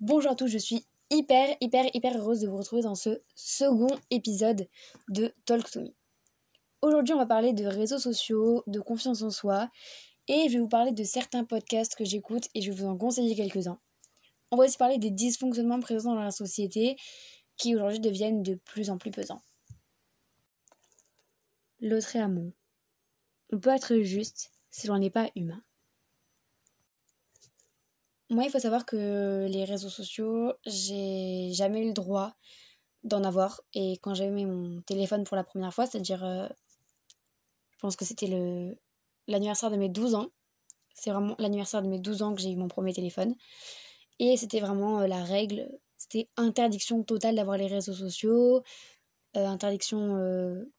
Bonjour à tous, je suis hyper, hyper, hyper heureuse de vous retrouver dans ce second épisode de Talk to Me. Aujourd'hui, on va parler de réseaux sociaux, de confiance en soi, et je vais vous parler de certains podcasts que j'écoute et je vais vous en conseiller quelques-uns. On va aussi parler des dysfonctionnements présents dans la société qui aujourd'hui deviennent de plus en plus pesants. L'autre est amont. On peut être juste si l'on n'est pas humain. Moi, il faut savoir que les réseaux sociaux, j'ai jamais eu le droit d'en avoir. Et quand j'ai eu mon téléphone pour la première fois, c'est-à-dire, euh, je pense que c'était l'anniversaire de mes 12 ans. C'est vraiment l'anniversaire de mes 12 ans que j'ai eu mon premier téléphone. Et c'était vraiment euh, la règle. C'était interdiction totale d'avoir les réseaux sociaux. Euh, interdiction.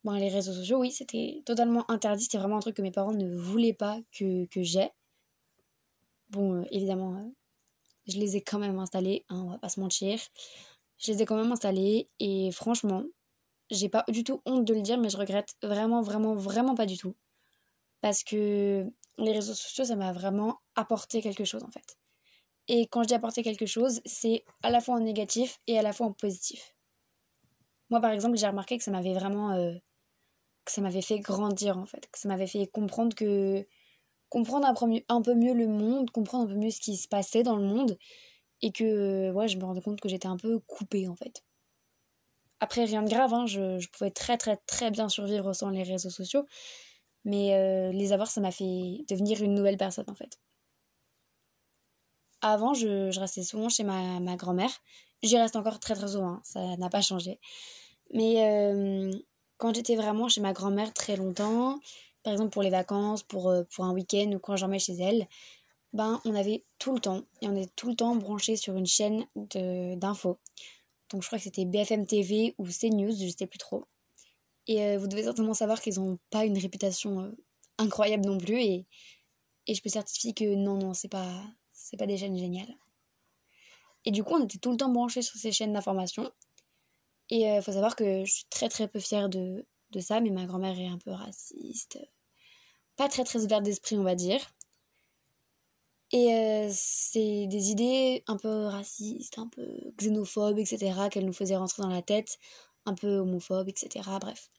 Bon, les réseaux sociaux, oui, c'était totalement interdit. C'était vraiment un truc que mes parents ne voulaient pas que, que j'ai. Bon, évidemment, je les ai quand même installés, hein, on va pas se mentir. Je les ai quand même installés et franchement, j'ai pas du tout honte de le dire, mais je regrette vraiment, vraiment, vraiment pas du tout. Parce que les réseaux sociaux, ça m'a vraiment apporté quelque chose en fait. Et quand je dis apporter quelque chose, c'est à la fois en négatif et à la fois en positif. Moi, par exemple, j'ai remarqué que ça m'avait vraiment. Euh, que ça m'avait fait grandir en fait. Que ça m'avait fait comprendre que comprendre un peu mieux le monde, comprendre un peu mieux ce qui se passait dans le monde. Et que ouais, je me rendais compte que j'étais un peu coupée en fait. Après, rien de grave, hein, je, pouvais très très très bien survivre sans les réseaux sociaux. Mais euh, les avoir, ça m'a fait devenir une nouvelle personne en fait. Avant, je, restais souvent chez ma, grand-mère. J'y reste encore très très souvent, hein, ça n'a pas changé. Mais euh, quand j'étais vraiment chez ma grand-mère très longtemps, par exemple pour les vacances, pour, euh, pour un week-end ou quand mets chez elle, ben on avait tout le temps, et on est tout le temps branché sur une chaîne d'infos. Donc je crois que c'était BFM TV ou CNews, je sais plus trop. Et euh, vous devez certainement savoir qu'ils n'ont pas une réputation euh, incroyable non plus. Et, et je peux certifier que non, non, c'est pas, c'est pas des chaînes géniales. Et du coup, on était tout le temps branchés sur ces chaînes d'information. Et il faut savoir que je suis très très peu fière de, de ça, mais ma grand-mère est un peu raciste. Pas très très ouverte d'esprit, on va dire. Et euh, c'est des idées un peu racistes, un peu xénophobes, etc., qu'elle nous faisait rentrer dans la tête, un peu homophobes, etc. Bref.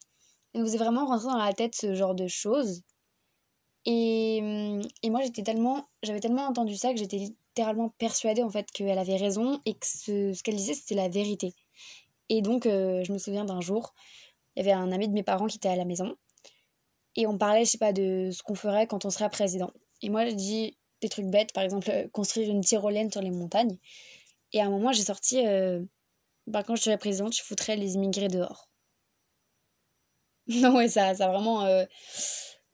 Elle nous faisait vraiment rentrer dans la tête ce genre de choses. Et, et moi, j'étais tellement, j'avais tellement entendu ça que j'étais littéralement persuadée en fait qu'elle avait raison et que ce, ce qu'elle disait c'était la vérité. Et donc, euh, je me souviens d'un jour, il y avait un ami de mes parents qui était à la maison. Et on parlait, je sais pas, de ce qu'on ferait quand on serait président. Et moi, je dis des trucs bêtes, par exemple, euh, construire une tyrolienne sur les montagnes. Et à un moment, j'ai sorti, euh, bah, quand je serais présidente, je foutrais les immigrés dehors. non, ouais, ça, ça vraiment, euh,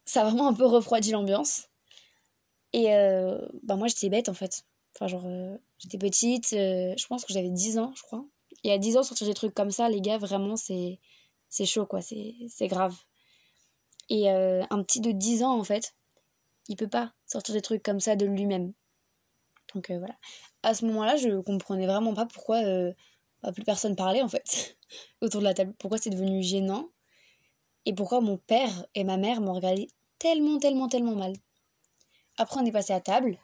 ça a vraiment un peu refroidi l'ambiance. Et bah, moi, j'étais bête, en fait. Enfin, genre, j'étais petite, je pense que j'avais 10 ans, je crois. Et à 10 ans, sortir des trucs comme ça, les gars, vraiment, c'est chaud, quoi, c'est grave. Et euh, un petit de 10 ans, en fait, il peut pas sortir des trucs comme ça de lui-même. Donc euh, voilà. À ce moment-là, je comprenais vraiment pas pourquoi euh, bah, plus personne parlait, en fait, autour de la table. Pourquoi c'est devenu gênant. Et pourquoi mon père et ma mère m'ont regardé tellement, tellement, tellement mal. Après, on est passé à table.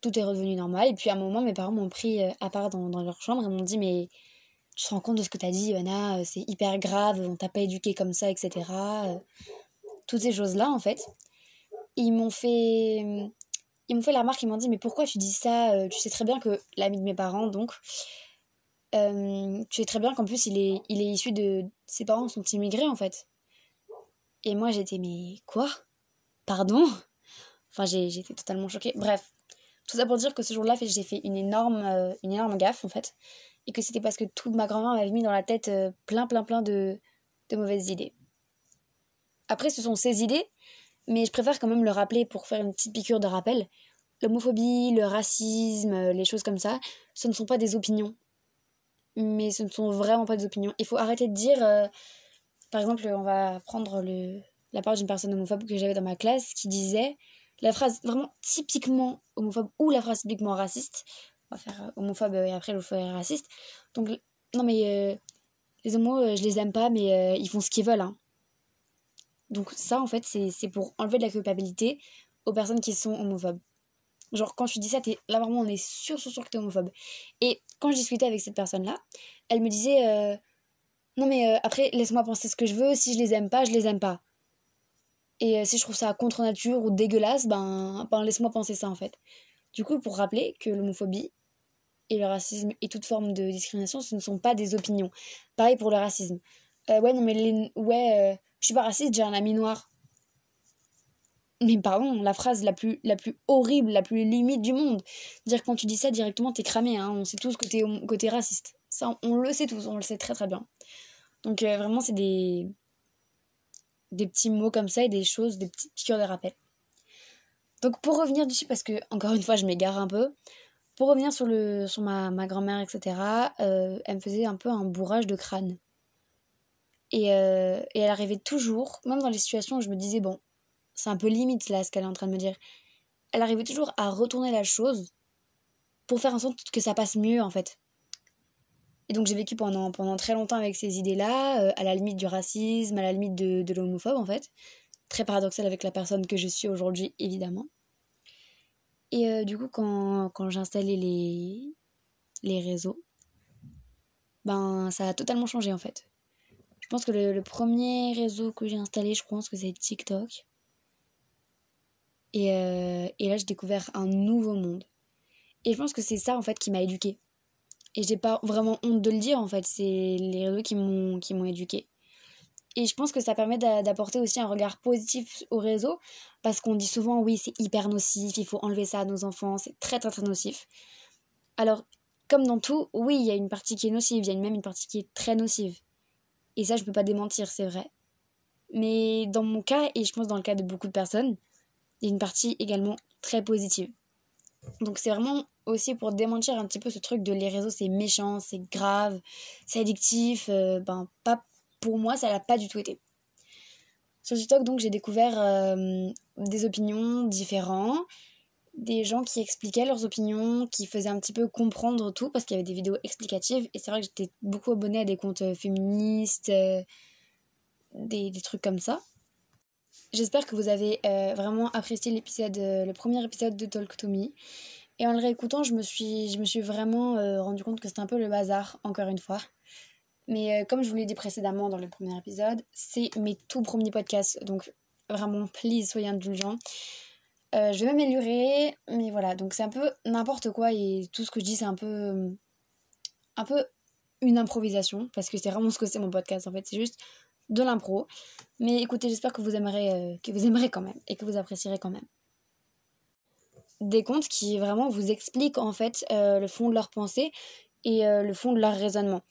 Tout est redevenu normal. Et puis à un moment, mes parents m'ont pris à part dans, dans leur chambre et m'ont dit Mais tu te rends compte de ce que tu as dit, Anna, c'est hyper grave, on t'a pas éduqué comme ça, etc. Euh, toutes ces choses-là, en fait. Ils m'ont fait. Ils m'ont fait la remarque, ils m'ont dit, mais pourquoi tu dis ça euh, Tu sais très bien que l'ami de mes parents, donc, tu sais très bien qu'en plus, il est, il est issu de. Ses parents sont immigrés, en fait. Et moi, j'étais, mais quoi? Pardon? Enfin, j'étais totalement choquée. Bref, tout ça pour dire que ce jour-là, j'ai fait une énorme, une énorme gaffe, en fait et que c'était parce que toute ma grand-mère m'avait mis dans la tête euh, plein, plein, plein de, de mauvaises idées. Après, ce sont ces idées, mais je préfère quand même le rappeler pour faire une petite piqûre de rappel. L'homophobie, le racisme, les choses comme ça, ce ne sont pas des opinions. Mais ce ne sont vraiment pas des opinions. Il faut arrêter de dire, euh, par exemple, on va prendre le, la parole d'une personne homophobe que j'avais dans ma classe qui disait la phrase vraiment typiquement homophobe ou la phrase typiquement raciste on va faire euh, homophobe et après je ferai raciste. Donc, non mais euh, les homos, je les aime pas, mais ils font ce qu'ils veulent. Hein. Donc ça, en fait, c'est pour enlever de la culpabilité aux personnes qui sont homophobes. Genre, quand tu dis ça, là vraiment, on est sûr, sûr, sûr que t'es homophobe. Et quand je discutais avec cette personne-là, elle me disait euh, Non, mais euh, après, laisse-moi penser ce que je veux. Si je les aime pas, je les aime pas. Et euh, si je trouve ça contre nature ou dégueulasse, ben, ben laisse-moi penser ça en fait. Du coup, pour rappeler que l'homophobie et le racisme et toute forme de discrimination, ce ne sont pas des opinions. Pareil pour le racisme. ouais, non, mais les... ouais, je suis pas raciste, j'ai un ami noir mais pardon, la phrase la plus, la plus horrible, la plus limite du monde. Dire quand tu dis ça directement, t'es cramé. Hein. On sait tous que t'es, côté raciste. Ça, on le sait tous, on le sait très très bien. Donc euh, vraiment, c'est des, des petits mots comme ça et des choses, des petites piqûres de rappel. Donc pour revenir dessus, parce que encore une fois, je m'égare un peu. Pour revenir sur, le, sur ma, ma grand-mère, etc., euh, elle me faisait un peu un bourrage de crâne. Et, euh, et elle arrivait toujours, même dans les situations où je me disais, bon, c'est un peu limite là ce qu'elle est en train de me dire. Elle arrivait toujours à retourner la chose pour faire en sorte que ça passe mieux en fait. Et donc j'ai vécu pendant, pendant très longtemps avec ces idées-là, euh, à la limite du racisme, à la limite de, de l'homophobe en fait. Très paradoxal avec la personne que je suis aujourd'hui évidemment. Et euh, du coup quand, quand j'ai installé les, les réseaux, ben ça a totalement changé en fait. Pense que le, premier réseau que j'ai installé, je pense que c'est TikTok. Et, euh, et là, j'ai découvert un nouveau monde. Et je pense que c'est ça, en fait, qui m'a éduquée. Et j'ai pas vraiment honte de le dire, en fait. C'est les réseaux qui m'ont, qui éduquée. Et je pense que ça permet d'apporter aussi un regard positif au réseau. Parce qu'on dit souvent, oui, c'est hyper nocif, il faut enlever ça à nos enfants, c'est très, très, très nocif. Alors, comme dans tout, oui, il y a une partie qui est nocive, il y a même une partie qui est très nocive. Et ça, je peux pas démentir, c'est vrai. Mais dans mon cas, et je pense dans le cas de beaucoup de personnes, il y a une partie également très positive. Donc c'est vraiment aussi pour démentir un petit peu ce truc de les réseaux c'est méchant, c'est grave, c'est addictif. Euh, ben pas pour moi ça l'a pas du tout été. Sur TikTok donc j'ai découvert euh, des opinions différentes, des gens qui expliquaient leurs opinions, qui faisaient un petit peu comprendre tout parce qu'il y avait des vidéos explicatives et c'est vrai que j'étais beaucoup abonnée à des comptes euh, féministes, des, des trucs comme ça. J'espère que vous avez euh, vraiment apprécié l'épisode, euh, le premier épisode de Talk to Me. Et en le réécoutant, je me suis, je me suis vraiment euh, rendu compte que c'était un peu le bazar, encore une fois. Mais comme je vous l'ai dit précédemment dans le premier épisode, c'est mes tout premiers podcasts. Donc vraiment, please, soyez indulgents. Je vais m'améliorer, mais voilà. Donc c'est un peu n'importe quoi et tout ce que je dis, c'est un peu, un peu une improvisation. Parce que c'est vraiment ce que c'est mon podcast en fait. C'est juste de l'impro. Mais écoutez, j'espère que vous aimerez, euh, que vous aimerez quand même et que vous apprécierez quand même. Des contes qui vraiment vous expliquent en fait euh, le fond de leur pensée et euh, le fond de leur raisonnement.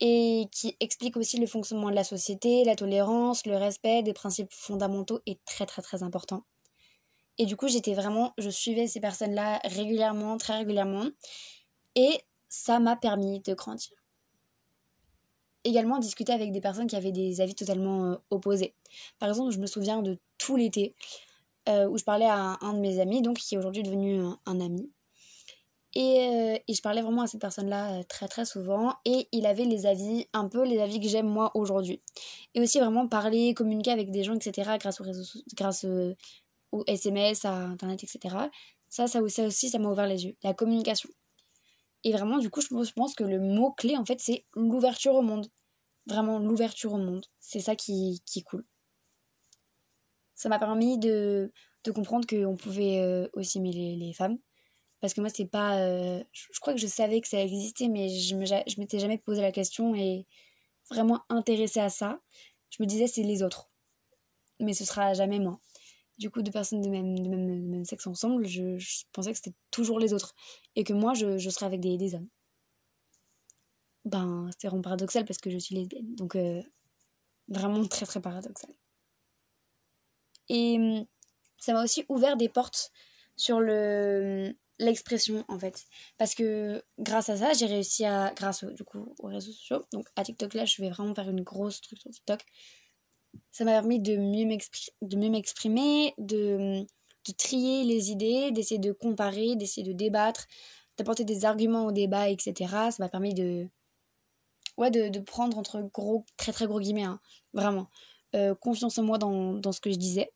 Et qui expliquent aussi le fonctionnement de la société, la tolérance, le respect des principes fondamentaux est très très très important. Et du coup, j'étais vraiment, je suivais ces personnes-là régulièrement, très régulièrement. Et ça m'a permis de grandir également discuter avec des personnes qui avaient des avis totalement euh, opposés. Par exemple, je me souviens de tout l'été euh, où je parlais à un, de mes amis, donc qui est aujourd'hui devenu un, ami. Et, euh, et, je parlais vraiment à cette personne-là très très souvent et il avait les avis, un peu les avis que j'aime moi aujourd'hui. Et aussi vraiment parler, communiquer avec des gens, etc. grâce aux réseaux, grâce au SMS, à Internet, etc. Ça, ça, ça aussi, ça m'a ouvert les yeux. La communication. Et vraiment, du coup, je pense que le mot-clé, en fait, c'est l'ouverture au monde. Vraiment, l'ouverture au monde. C'est ça qui, qui est cool. Ça m'a permis de, de comprendre qu'on pouvait euh, aussi aimer les, femmes. Parce que moi, c'est pas. Euh, je, crois que je savais que ça existait, mais je, me, je m'étais jamais posé la question et vraiment intéressée à ça. Je me disais, c'est les autres. Mais ce sera jamais moi du coup deux personnes de même, sexe ensemble, je, pensais que c'était toujours les autres. Et que moi, je, serais avec des, hommes. Ben, c'est vraiment paradoxal parce que je suis lesbienne. Donc, euh, vraiment très très paradoxal. Et hum, ça m'a aussi ouvert des portes sur le hum, l'expression en fait parce que grâce à ça j'ai réussi à grâce du coup aux réseaux sociaux donc à TikTok là je vais vraiment faire une grosse truc sur TikTok ça m'a permis de mieux m'exprimer, de, trier les idées, d'essayer de comparer, d'essayer de débattre, d'apporter des arguments au débat, etc. Ça m'a permis de, ouais, de, prendre entre gros, très très gros guillemets, hein, vraiment, euh, confiance en moi dans, dans, ce que je disais.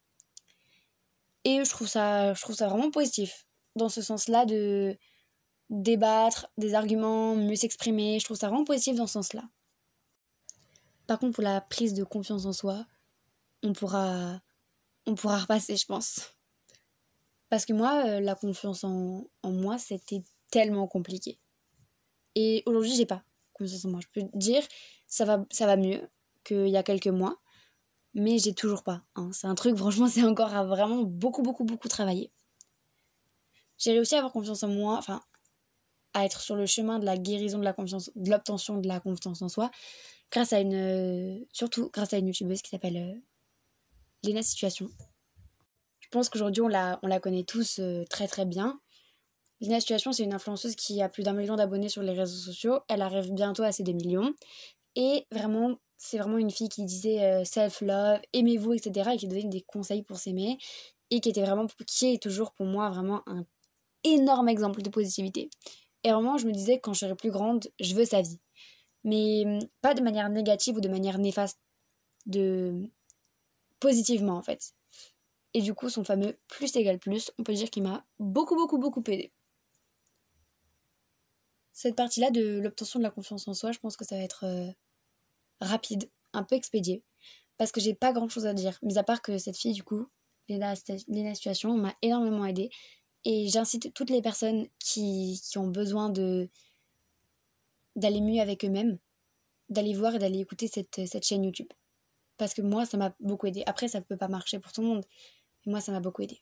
Et je trouve, ça, je trouve ça vraiment positif. dans ce sens-là de débattre des arguments, mieux s'exprimer. Je trouve ça vraiment positif dans ce sens-là. Par contre, pour la prise de confiance en soi, on pourra, on pourra repasser, je pense. Parce que moi, euh, la confiance en, moi, c'était tellement compliqué. Et aujourd'hui, j'ai pas confiance en moi. Je peux dire, ça va, ça va mieux qu'il y a quelques mois, mais j'ai toujours pas. Hein. C'est un truc, franchement, c'est encore à vraiment beaucoup, beaucoup, beaucoup travailler. J'ai réussi à avoir confiance en moi, enfin, à être sur le chemin de la guérison de la confiance, de l'obtention de la confiance en soi, grâce à une, euh, surtout grâce à une youtubeuse qui s'appelle euh, Lena Situation. Je pense qu'aujourd'hui on la, on la connaît tous euh, très très bien. Lena Situation, c'est une influenceuse qui a plus d'un million d'abonnés sur les réseaux sociaux. Elle arrive bientôt à ses 2 millions. Et vraiment, c'est vraiment une fille qui disait self-love, aimez-vous, etc. et qui donnait des conseils pour s'aimer. Et qui était vraiment, qui est toujours pour moi vraiment un énorme exemple de positivité. Et vraiment, je me disais, quand je serai plus grande, je veux sa vie mais hum, pas de manière négative ou de manière néfaste, de positivement en fait. Et du coup, son fameux plus égale plus, on peut dire qu'il m'a beaucoup, beaucoup, beaucoup aidé. Cette partie-là de l'obtention de la confiance en soi, je pense que ça va être euh, rapide, un peu expédié, parce que j'ai pas grand chose à dire, mis à part que cette fille, du coup, Léna, Situation, m'a énormément aidé. Et j'incite toutes les personnes qui ont besoin de, d'aller mieux avec eux-mêmes, d'aller voir et d'aller écouter cette, cette chaîne YouTube. Parce que moi, ça m'a beaucoup aidé. Après, ça ne peut pas marcher pour tout le monde, mais moi, ça m'a beaucoup aidé.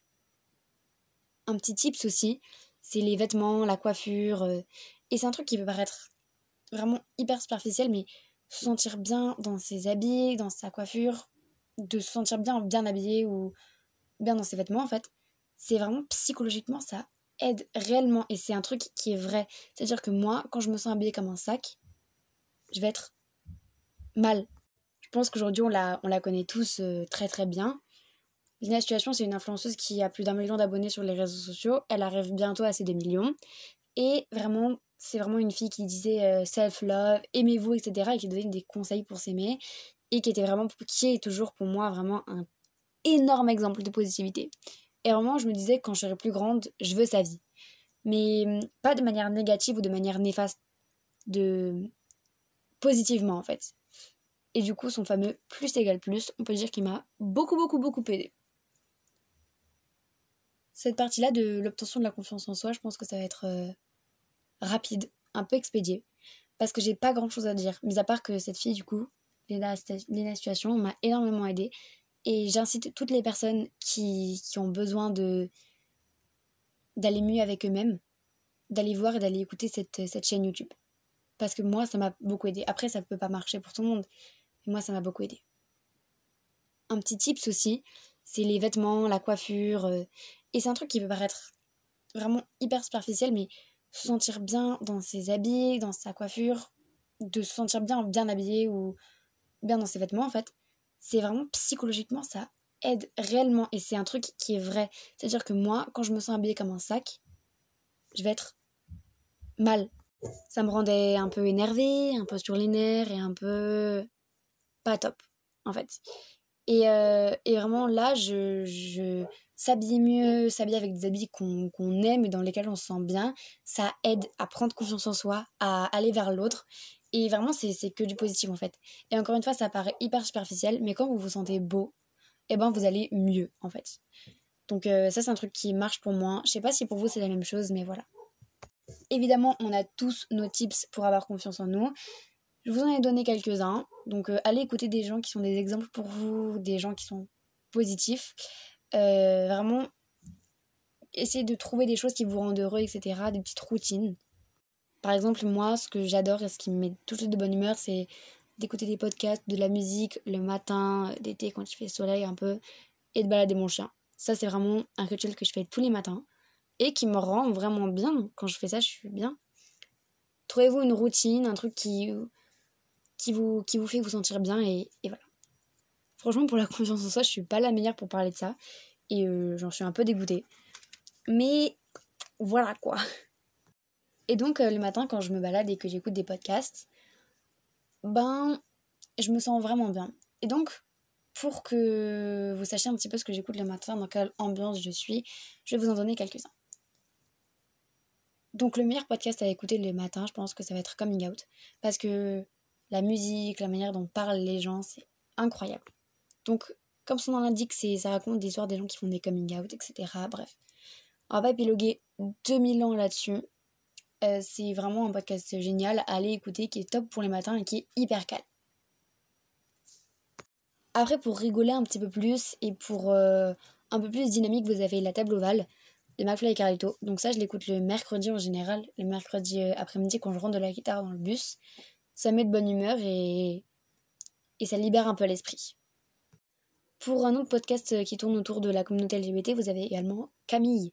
Un petit tips aussi, c'est les vêtements, la coiffure. Euh, et c'est un truc qui peut paraître vraiment hyper superficiel, mais se sentir bien dans ses habits, dans sa coiffure, de se sentir bien, bien habillé ou bien dans ses vêtements, en fait, c'est vraiment psychologiquement, ça aide réellement et c'est un truc qui est vrai. C'est-à-dire que moi, quand je me sens habillée comme un sac, je vais être mal. Je pense qu'aujourd'hui, on la, on la connaît tous euh, très très bien. Lina Situation, c'est une influenceuse qui a plus d'un million d'abonnés sur les réseaux sociaux. Elle arrive bientôt à ses 2 millions. Et vraiment, c'est vraiment une fille qui disait euh, self-love, aimez-vous, etc. et qui donnait des conseils pour s'aimer. Et qui était vraiment, qui est toujours pour moi vraiment un énorme exemple de positivité. Et vraiment, je me disais, quand je serai plus grande, je veux sa vie. Mais hum, pas de manière négative ou de manière néfaste, de positivement en fait. Et du coup, son fameux plus égale plus, on peut dire qu'il m'a beaucoup, beaucoup, beaucoup aidé. Cette partie-là de l'obtention de la confiance en soi, je pense que ça va être euh, rapide, un peu expédié, parce que j'ai pas grand chose à dire, mis à part que cette fille, du coup, Léna, Situation, m'a énormément aidé et j'incite toutes les personnes qui, qui ont besoin de d'aller mieux avec eux-mêmes, d'aller voir et d'aller écouter cette, cette chaîne YouTube. Parce que moi, ça m'a beaucoup aidé. Après, ça ne peut pas marcher pour tout le monde, mais moi, ça m'a beaucoup aidé. Un petit tips aussi, c'est les vêtements, la coiffure. Euh, et c'est un truc qui peut paraître vraiment hyper superficiel, mais se sentir bien dans ses habits, dans sa coiffure, de se sentir bien, bien habillé ou bien dans ses vêtements, en fait, c'est vraiment psychologiquement, ça aide réellement. Et c'est un truc qui est vrai. C'est-à-dire que moi, quand je me sens habillée comme un sac, je vais être mal. Ça me rendait un peu énervée, un peu sur les nerfs et un peu pas top, en fait. Et, euh, vraiment là, je, je s'habiller mieux, s'habiller avec des habits qu'on aime et dans lesquels on se sent bien, ça aide à prendre confiance en soi, à aller vers l'autre. Et vraiment, c'est que du positif en fait. Et encore une fois, ça paraît hyper superficiel, mais quand vous vous sentez beau, eh ben vous allez mieux en fait. Donc euh, ça, c'est un truc qui marche pour moi. Je sais pas si pour vous c'est la même chose, mais voilà. Évidemment, on a tous nos tips pour avoir confiance en nous. Je vous en ai donné quelques-uns. Donc euh, allez écouter des gens qui sont des exemples pour vous, des gens qui sont positifs. Euh, vraiment, essayez de trouver des choses qui vous rendent heureux, etc. Des petites routines. Par exemple, moi, ce que j'adore et ce qui me met toujours de bonne humeur, c'est d'écouter des podcasts, de la musique le matin, d'été quand il fait soleil un peu, et de balader mon chien. Ça, c'est vraiment un rituel que je fais tous les matins et qui me rend vraiment bien. Quand je fais ça, je suis bien. Trouvez-vous une routine, un truc qui, qui, vous, qui vous fait vous sentir bien et, voilà. Franchement, pour la confiance en soi, je suis pas la meilleure pour parler de ça et euh, j'en suis un peu dégoûtée. Mais voilà quoi. Et donc, euh, le matin, quand je me balade et que j'écoute des podcasts, ben, je me sens vraiment bien. Et donc, pour que vous sachiez un petit peu ce que j'écoute le matin, dans quelle ambiance je suis, je vais vous en donner quelques-uns. Donc le meilleur podcast à écouter le matin, je pense que ça va être Coming Out. Parce que la musique, la manière dont parlent les gens, c'est incroyable. Donc, comme son nom l'indique, ça raconte des histoires des gens qui font des coming out, etc. Bref. On va pas épiloguer 2000 ans là-dessus. Euh, c'est vraiment un podcast génial à aller écouter, qui est top pour les matins et qui est hyper calme. Après, pour rigoler un petit peu plus et pour euh, un peu plus dynamique, vous avez La Table Ovale de McFly et Carlito. Donc ça, je l'écoute le mercredi en général, le mercredi euh, après-midi quand je rentre de la guitare dans le bus. Ça met de bonne humeur et, et ça libère un peu l'esprit. Pour un autre podcast qui tourne autour de la communauté LGBT, vous avez également Camille.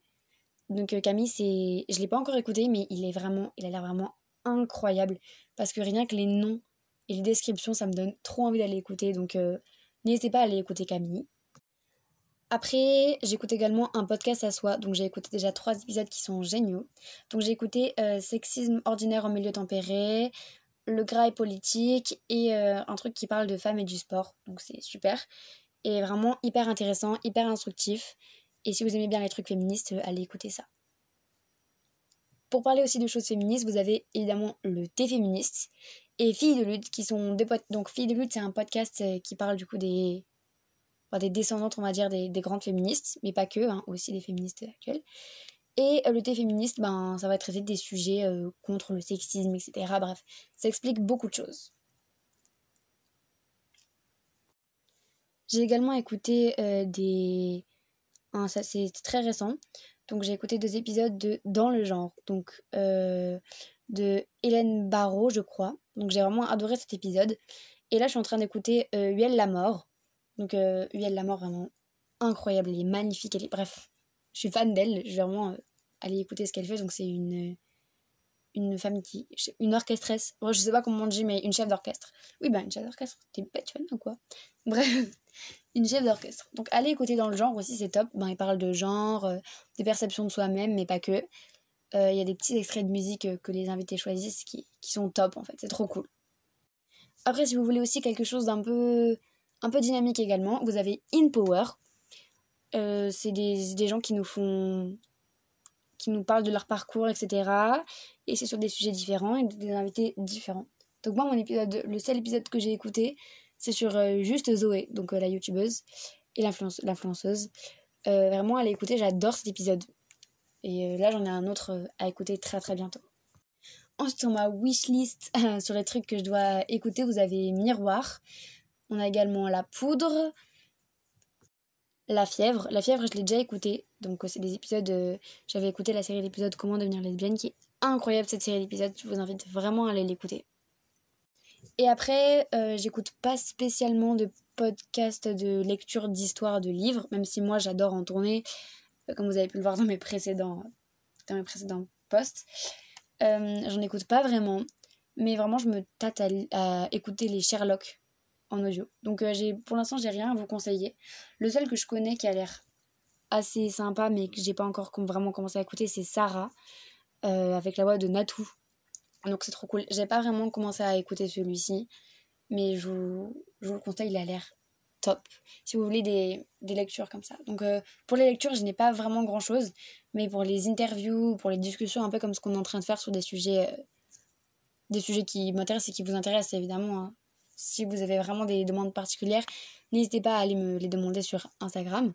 Donc Camille, c'est, je l'ai pas encore écouté, mais il est vraiment, il a l'air vraiment incroyable parce que rien que les noms et les descriptions, ça me donne trop envie d'aller écouter. Donc n'hésitez pas à aller écouter Camille. Après, j'écoute également un podcast à soi, donc j'ai écouté déjà trois épisodes qui sont géniaux. Donc j'ai écouté euh, Sexisme ordinaire en milieu tempéré, Le gras politique et euh, un truc qui parle de femmes et du sport, donc c'est super. Et vraiment hyper intéressant, hyper instructif. Et si vous aimez bien les trucs féministes, allez écouter ça. Pour parler aussi de choses féministes, vous avez évidemment le thé féministe et Filles de lutte qui sont des donc Filles de lutte c'est un podcast euh, qui parle du coup des des descendantes, on va dire, des, grandes féministes, mais pas que, hein, aussi des féministes actuelles. Et euh, le thé féministe, ben, ça va traiter des sujets euh, contre le sexisme, etc. Bref, ça explique beaucoup de choses. J'ai également écouté euh, des... ça c'est très récent. Donc j'ai écouté deux épisodes de Dans le genre, donc de Hélène Barrault, je crois. Donc j'ai vraiment adoré cet épisode. Et là je suis en train d'écouter Huel la mort. Donc, euh, la mort, vraiment incroyable. Elle est magnifique. Elle est... Bref, je suis fan d'elle. Je vais vraiment euh, aller écouter ce qu'elle fait. Donc, c'est une, une femme qui. Une orchestresse. Bon, je sais pas comment on dit, mais une chef d'orchestre. Oui, bah, une chef d'orchestre. T'es bête, ou quoi? Bref, une chef d'orchestre. Donc, aller écouter dans le genre aussi, c'est top. Ben, il parle de genre, euh, des perceptions de soi-même, mais pas que. Euh, il y a des petits extraits de musique que les invités choisissent qui, sont top, en fait. C'est trop cool. Après, si vous voulez aussi quelque chose d'un peu un peu dynamique également. Vous avez In Power. Euh, c'est des, des, gens qui nous font. qui nous parlent de leur parcours, etc. Et c'est sur des sujets différents et des invités différents. Donc, moi, mon épisode, le seul épisode que j'ai écouté, c'est sur euh, juste Zoé, donc euh, la youtubeuse et l'influenceuse. vraiment, à l'écouter, j'adore cet épisode. Et là, j'en ai un autre à écouter très très bientôt. Ensuite, sur ma wishlist, sur les trucs que je dois écouter, vous avez Miroir. On a également La Poudre, La Fièvre. La Fièvre, je l'ai déjà écouté. Donc, euh, c'est des épisodes. Euh, j'avais écouté la série d'épisodes Comment devenir lesbienne, qui est incroyable cette série d'épisodes. Je vous invite vraiment à aller l'écouter. Et après, euh, j'écoute pas spécialement de podcast de lecture d'histoire de livres, même si moi j'adore en tourner, comme vous avez pu le voir dans mes précédents, dans mes précédents posts. J'en écoute pas vraiment, mais vraiment je me tâte à écouter les Sherlock en audio. Donc euh, pour l'instant j'ai rien à vous conseiller. Le seul que je connais qui a l'air assez sympa mais que j'ai pas encore vraiment commencé à écouter c'est Sarah euh, avec la voix de Natou. Donc c'est trop cool. J'ai pas vraiment commencé à écouter celui-ci mais je vous, le conseille, il a l'air top. Si vous voulez des, lectures comme ça. Donc euh, pour les lectures, je n'ai pas vraiment grand chose, mais pour les interviews, pour les discussions, un peu comme ce qu'on est en train de faire sur des sujets, des sujets qui m'intéressent et qui vous intéressent évidemment, hein si vous avez vraiment des demandes particulières, n'hésitez pas à aller me les demander sur Instagram.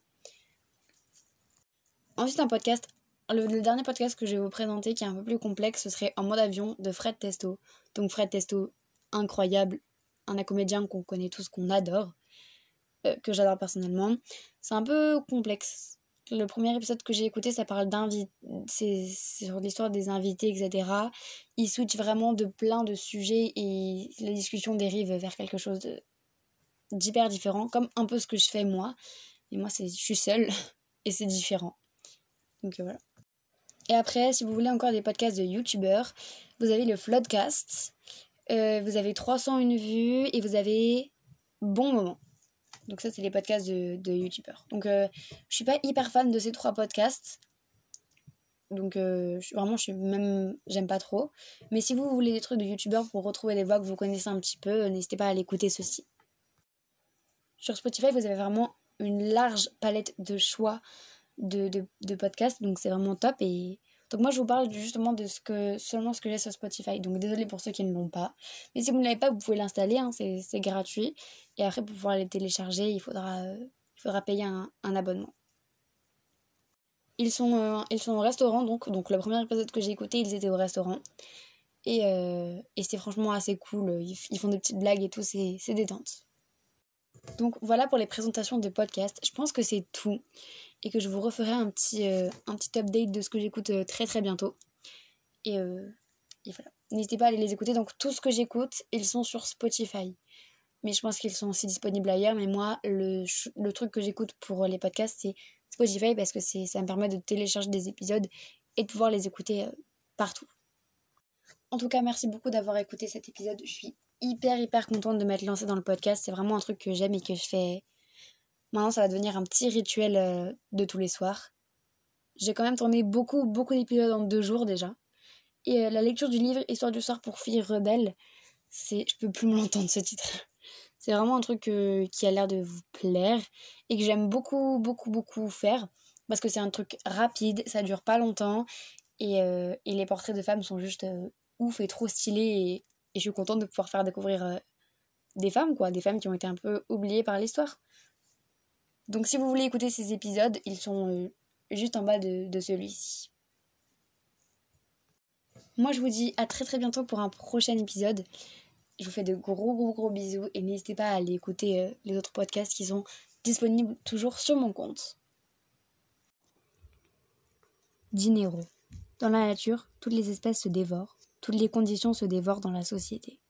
Ensuite, un podcast. Le, dernier podcast que je vais vous présenter, qui est un peu plus complexe, ce serait En mode avion de Fred Testo. Donc, Fred Testo, incroyable, un comédien qu'on connaît tous, qu'on adore, euh, que j'adore personnellement. C'est un peu complexe le premier épisode que j'ai écouté, ça parle d'invités, c'est sur l'histoire des invités, etc. Il switch vraiment de plein de sujets et la discussion dérive vers quelque chose d'hyper différent, comme un peu ce que je fais moi. Et moi, je suis seule et c'est différent. Donc euh, voilà. Et après, si vous voulez encore des podcasts de youtubeurs, vous avez le Floodcast. Euh, vous avez 301 vues et vous avez Bon Moment. Donc ça, c'est les podcasts de, de youtubeurs. Donc euh, je suis pas hyper fan de ces trois podcasts. Donc euh, vraiment, je suis même, j'aime pas trop. Mais si vous voulez des trucs de youtubeurs pour retrouver des voix que vous connaissez un petit peu, n'hésitez pas à l'écouter ceci. Sur Spotify, vous avez vraiment une large palette de choix de, de, podcasts. Donc c'est vraiment top. Et Donc moi je vous parle justement de ce que seulement ce que j'ai sur Spotify. Donc désolé pour ceux qui ne l'ont pas. Mais si vous ne l'avez pas, vous pouvez l'installer, hein, c'est gratuit. Et après pour pouvoir les télécharger, il faudra, il faudra payer un, abonnement. Ils sont, euh, ils sont au restaurant donc. Donc le premier épisode que j'ai écouté, ils étaient au restaurant. Et, euh, et c'était franchement assez cool. Ils, ils, font des petites blagues et tout, c'est détente. Donc voilà pour les présentations de podcasts. Je pense que c'est tout et que je vous referai un petit, euh, update de ce que j'écoute euh, très très bientôt. Et, euh, et voilà. N'hésitez pas à aller les écouter. Donc tout ce que j'écoute, ils sont sur Spotify. Mais je pense qu'ils sont aussi disponibles ailleurs. Mais moi, le, le truc que j'écoute pour les podcasts, c'est Spotify parce que ça me permet de télécharger des épisodes et de pouvoir les écouter partout. En tout cas, merci beaucoup d'avoir écouté cet épisode. Je suis hyper hyper contente de m'être lancée dans le podcast. C'est vraiment un truc que j'aime et que je fais. Maintenant, ça va devenir un petit rituel euh, de tous les soirs. J'ai quand même tourné beaucoup beaucoup d'épisodes en deux jours déjà. Et euh, la lecture du livre Histoire du soir pour filles rebelles, c'est, je peux plus me l'entendre ce titre. C'est vraiment un truc euh, qui a l'air de vous plaire et que j'aime beaucoup beaucoup beaucoup faire parce que c'est un truc rapide, ça dure pas longtemps et, et les portraits de femmes sont juste ouf et trop stylés et et je suis contente de pouvoir faire découvrir euh, des femmes, quoi, des femmes qui ont été un peu oubliées par l'histoire. Donc si vous voulez écouter ces épisodes, ils sont euh, juste en bas de, celui-ci. Moi je vous dis à très très bientôt pour un prochain épisode. Je vous fais de gros gros gros bisous et n'hésitez pas à aller écouter euh, les autres podcasts qui sont disponibles toujours sur mon compte. Dinero. Dans la nature, toutes les espèces se dévorent toutes les conditions se dévorent dans la société.